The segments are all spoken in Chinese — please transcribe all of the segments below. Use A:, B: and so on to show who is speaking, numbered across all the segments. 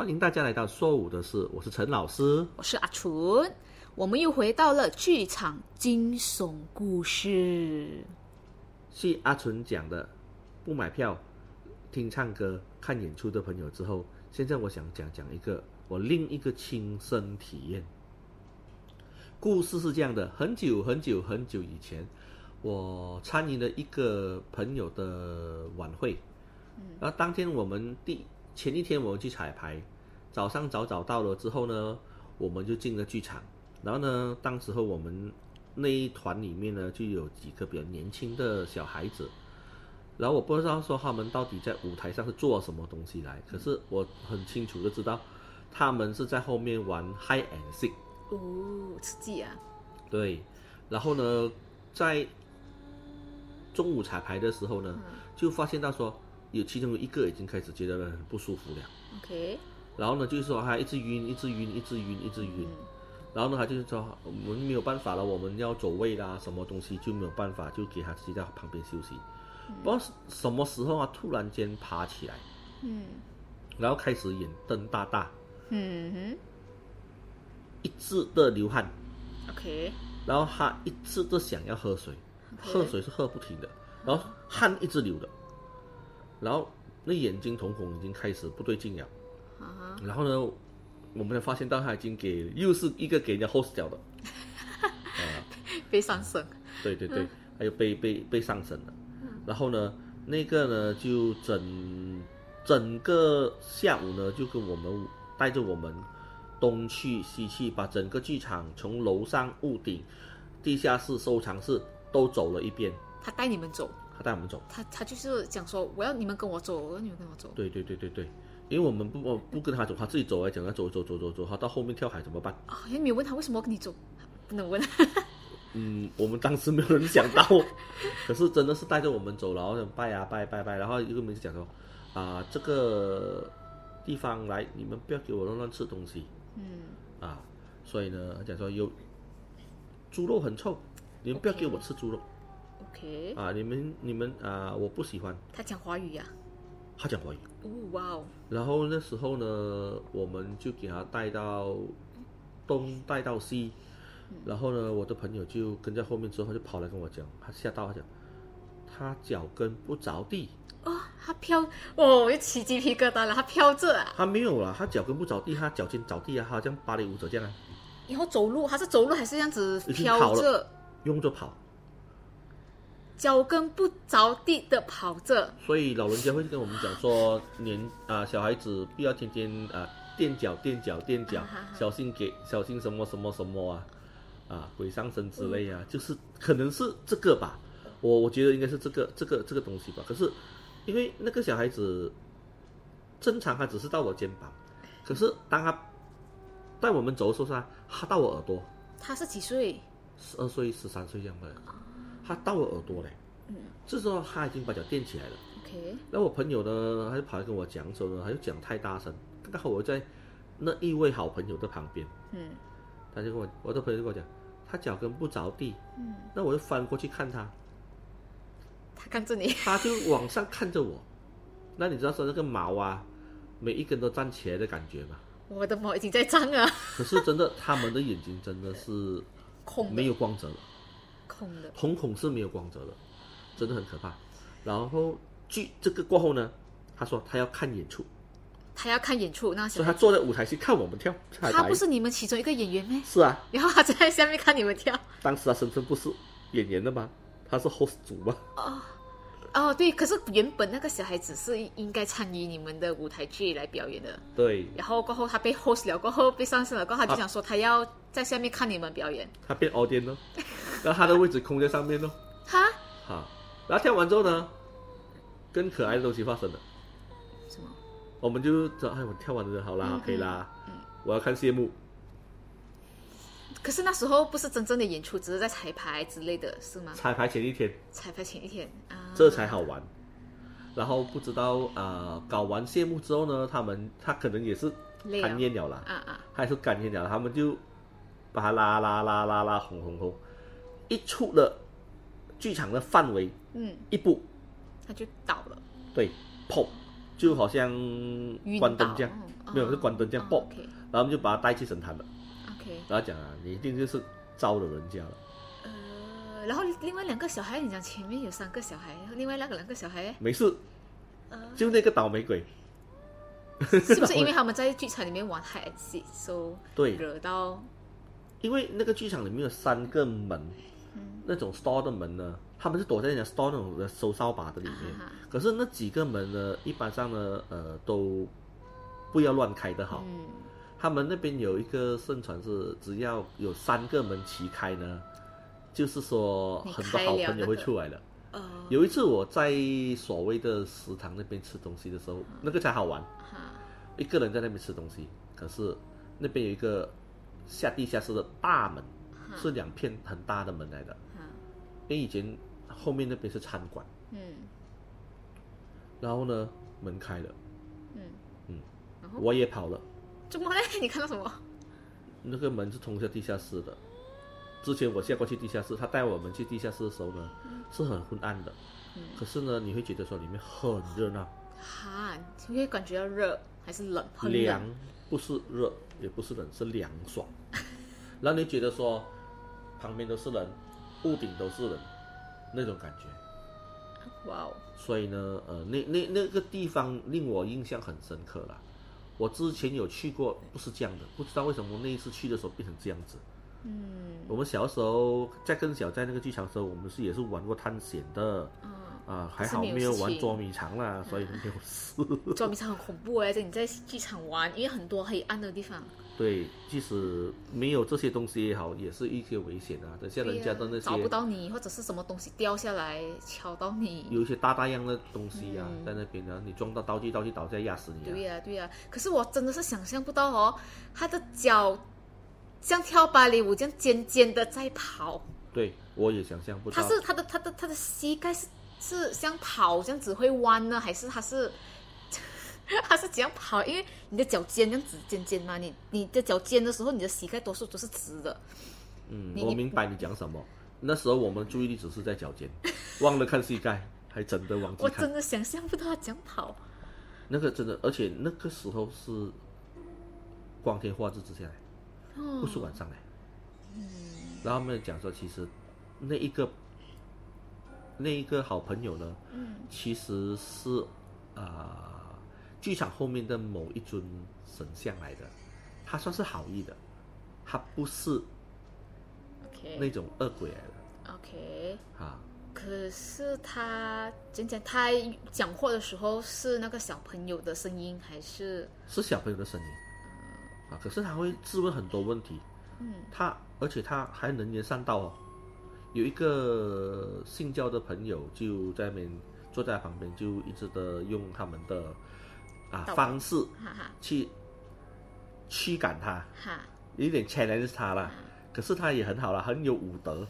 A: 欢迎大家来到说舞的事，我是陈老师。
B: 我是阿纯，我们又回到了剧场惊悚故事。
A: 是阿纯讲的，不买票、听唱歌、看演出的朋友之后，现在我想讲讲一个我另一个亲身体验。故事是这样的：很久很久很久以前，我参与了一个朋友的晚会，然后当天我们第前一天我们去彩排，早上早早到了之后呢，我们就进了剧场，然后呢，当时候我们那一团里面呢就有几个比较年轻的小孩子，然后我不知道说他们到底在舞台上是做什么东西来，可是我很清楚的知道，他们是在后面玩 high and seek。
B: 哦，刺激啊！
A: 对，然后呢，在中午彩排的时候呢，就发现到说有其中有一个已经开始觉得很不舒服了
B: ，OK，
A: 然后呢，就是说他一直晕，一直晕，一直晕，一直晕，然后呢，他就是说我们没有办法了，我们要走位啦，什么东西就没有办法，就给他自己在旁边休息。不知道什么时候啊，突然间爬起来，
B: 嗯。
A: 然后开始眼瞪大大，
B: 嗯哼。
A: 一直的流汗
B: ，，OK，
A: 然后他一直的想要喝水，喝水是喝不停的，然后汗一直流的，然后那眼睛瞳孔已经开始不对劲了，
B: 啊，
A: 然后呢，我们才发现到他已经给又是一个给人家 host 掉的，啊，
B: 被上身，
A: 对对对，还有被被被上身了，然后呢，那个呢就整整个下午呢就跟我们带着我们东去西去，把整个剧场从楼上屋顶、地下室、收藏室都走了一遍，
B: 他带你们走，
A: 他带我们走。
B: 他他就是讲说我要你们跟我走，我要你们跟我走。
A: 对对对对对，因为我们不我不跟他走，他自己走来讲要走走走走走，他到后面跳海怎么办？
B: 啊，也没有问他为什么要跟你走，不能问。
A: 嗯，我们当时没有人想到，可是真的是带着我们走，然后拜啊拜拜拜，然后一个名字讲说啊、这个地方来，你们不要给我乱乱吃东西
B: 嗯
A: 啊，所以呢，他讲说有猪肉很臭，你们不要给我吃猪肉
B: ，OK，
A: 啊，你们你们啊，我不喜欢。
B: 他讲华语呀、
A: 他讲华语，
B: 哦，哇哦，
A: 然后那时候呢，我们就给他带到东，带到西，然后呢，我的朋友就跟在后面之后，他就跑来跟我讲，他吓到，他讲他脚跟不着地，
B: 哦，他飘，哦，我又起鸡皮疙瘩了，他飘着啊，
A: 他没有啦，他脚跟不着地，他脚尖着地啊，他好像芭蕾舞者这样啊，
B: 然后走路，他是走路还是这样子飘着，
A: 用着跑，
B: 脚跟不着地的跑着，
A: 所以老人家会跟我们讲说，年啊、小孩子不要天天啊垫脚垫脚垫脚小心给小心什么什么什么啊啊鬼上身之类啊，就是可能是这个吧，我我觉得应该是这个这个这个东西吧。可是因为那个小孩子正常他只是到我肩膀，可是当他带我们走的时候，他他到我耳朵，
B: 他是几岁？
A: 十二岁十三岁这样的，他到我耳朵嘞，
B: 嗯。
A: 这时候他已经把脚垫起来了。
B: ，OK，
A: 那我朋友呢，他就跑来跟我讲说呢，他就讲太大声，刚好我在那一位好朋友的旁边，
B: 嗯。
A: 他就跟我，我的朋友就跟我讲，他脚跟不着地，
B: 嗯，
A: 那我就翻过去看他，
B: 他看着你，
A: 他就往上看着我，那你知道说那个毛啊，每一根都站起来的感觉吗？
B: 我的毛已经在张了，
A: 可是真的，他们的眼睛真的是
B: 空，
A: 没有光泽了，瞳孔是没有光泽的，真的很可怕。然后剧这个过后呢，他说他要看演出，
B: 他要看演出，那
A: 所以他坐在舞台去看我们跳
B: 他不。是你们其中一个演员吗？
A: 是啊，
B: 然后他在下面看你们跳。
A: 当时他身份不是演员的吗？他是 host 主吗？
B: 哦哦，对，可是原本那个小孩子是应该参与你们的舞台剧来表演的，
A: 对，
B: 然后过后他被 host 了，过后被上升了，过后他就想说他要在下面看你们表演。
A: 他变 audience 咯，然后他的位置空在上面咯，
B: 哈？
A: 好，然后跳完之后呢，更可爱的东西发生了，
B: 什么？
A: 我们就知道，哎，我跳完了，好啦，
B: 嗯
A: 可以啦，我要看谢幕，
B: 可是那时候不是真正的演出，只是在彩排之类的，是吗？
A: 彩排前一天，
B: 彩排前一天啊，
A: 这才好玩。然后不知道啊、呃搞完谢幕之后呢，他们他可能也是干厌了啦，
B: 啊啊，
A: 他也是干厌了，他们就把他拉拉拉拉拉轰轰轰，一出了剧场的范围
B: 嗯，
A: 一步，
B: 他就倒了。
A: 对，砰，就好像关灯这样，
B: 哦
A: 没有是关灯这样
B: 哦
A: 爆。然后我们就把他带去神坛了
B: ，OK，
A: 然后讲啊，你一定就是招惹人家了。
B: 呃，然后另外两个小孩，你讲前面有三个小孩，另外那个两个小孩，
A: 没事，
B: 呃，
A: 就那个倒霉鬼，
B: 是不是因为他们在剧场里面玩 hide and seek，so
A: 对，
B: 惹到？
A: 因为那个剧场里面有三个门，
B: 嗯。
A: 那种 store 的门呢，他们是躲在人家 store 那种的收扫把的里面。
B: 啊
A: 可是那几个门呢，一般上呢，呃，都不要乱开的好。
B: 嗯。
A: 他们那边有一个盛传是，只要有三个门齐开呢，就是说很多好朋友会出来的。
B: 呃
A: 有一次我在所谓的食堂那边吃东西的时候，那个才好玩，
B: 哈。
A: 一个人在那边吃东西，可是那边有一个下地下室的大门，是两片很大的门来的。
B: 哈
A: 因为以前后面那边是餐馆，
B: 嗯
A: 然后呢门开了，
B: 嗯
A: 嗯我也跑了，
B: 怎么嘞？你看到什么？
A: 那个门是通向地下室的。之前我下过去地下室，他带我们去地下室的时候呢，是很昏暗的，
B: 嗯
A: 可是呢，你会觉得说里面很热闹，
B: 哈，你会感觉到热还是冷？很
A: 凉。不是热，也不是冷，是凉爽。然后你觉得说旁边都是人，屋顶都是人，那种感觉。
B: 哇哦，
A: 所以呢，呃，那那那个地方令我印象很深刻啦。我之前有去过，不是这样的，不知道为什么那一次去的时候变成这样子。
B: 嗯
A: 我们小时候在更小，在那个剧场的时候，我们是也是玩过探险的
B: 嗯，
A: 啊，还好没有玩捉迷藏啦，所以没有事。
B: 捉迷藏很恐怖哎，在你在剧场玩，因为很多黑暗的地方，
A: 对，即使没有这些东西也好，也是一些危险啊。等下人家的那
B: 些啊找不到你，或者是什么东西掉下来敲到你。
A: 有一些大大样的东西啊，
B: 嗯
A: 在那边呢，你撞到道具，道具倒下压死你啊。
B: 对呀、对呀、可是我真的是想象不到哦，他的脚像跳芭蕾舞这样尖尖的在跑，
A: 对，我也想象不到。
B: 他是他的他的他的膝盖是是像跑这样子会弯呢，还是他是 他是怎样跑？因为你的脚尖这样子尖尖嘛，你你的脚尖的时候，你的膝盖多数都是直的。
A: 嗯，我明白你讲什么。那时候我们注意力只是在脚尖，忘了看膝盖，还真的忘记 看
B: 我真。的想象不到他怎样跑。
A: 那个真的，而且那个时候是光天化日之下来，
B: 哦
A: 不是晚上来。嗯。然后他们讲说，其实那一个那一个好朋友呢，
B: 嗯
A: 其实是啊、剧场后面的某一尊神像来的，他算是好意的，他不是那种恶鬼来的
B: OK。
A: 啊。
B: 可是他讲讲他讲话的时候是那个小朋友的声音，还是
A: 是小朋友的声音啊，可是他会质问很多问题，
B: 嗯
A: 他而且他还能言善道哦。有一个信教的朋友就在那边坐在旁边，就一直的用他们的啊方式去驱赶他，
B: 哈。
A: 有点 challenge 他啦。可是他也很好啦，很有武德。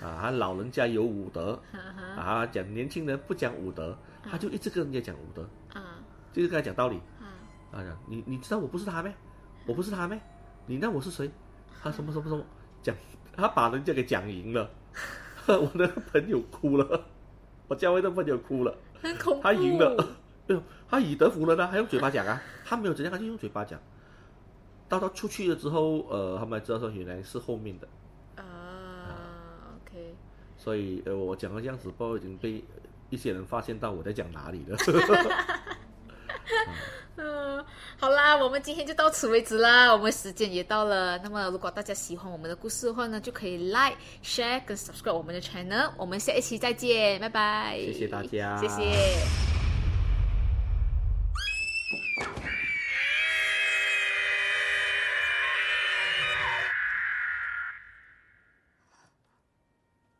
A: 啊，他老人家有武德。啊，讲年轻人不讲武德，他就一直跟人家讲武德，
B: 啊。
A: 就是跟他讲道理。
B: 啊。
A: 你你知道我不是他咩？我不是他咩？你那我是谁？他什么什么什么？讲，他把人家给讲赢了，我的朋友哭了，我教会的朋友哭了，
B: 很恐怖。
A: 他赢了，哎呦，他以德服人啊，还用嘴巴讲啊，他没有怎样，他就用嘴巴讲。到他出去了之后，呃，他们才知道说原来是后面的，
B: 啊，OK，
A: 所以呃，我讲的这样子，包已经被一些人发现到我在讲哪里了。
B: 嗯，好啦，我们今天就到此为止啦，我们时间也到了。那么，如果大家喜欢我们的故事的话呢，就可以 like、share 跟 subscribe 我们的 channel。我们下一期再见，拜拜。
A: 谢谢大家
B: 谢谢。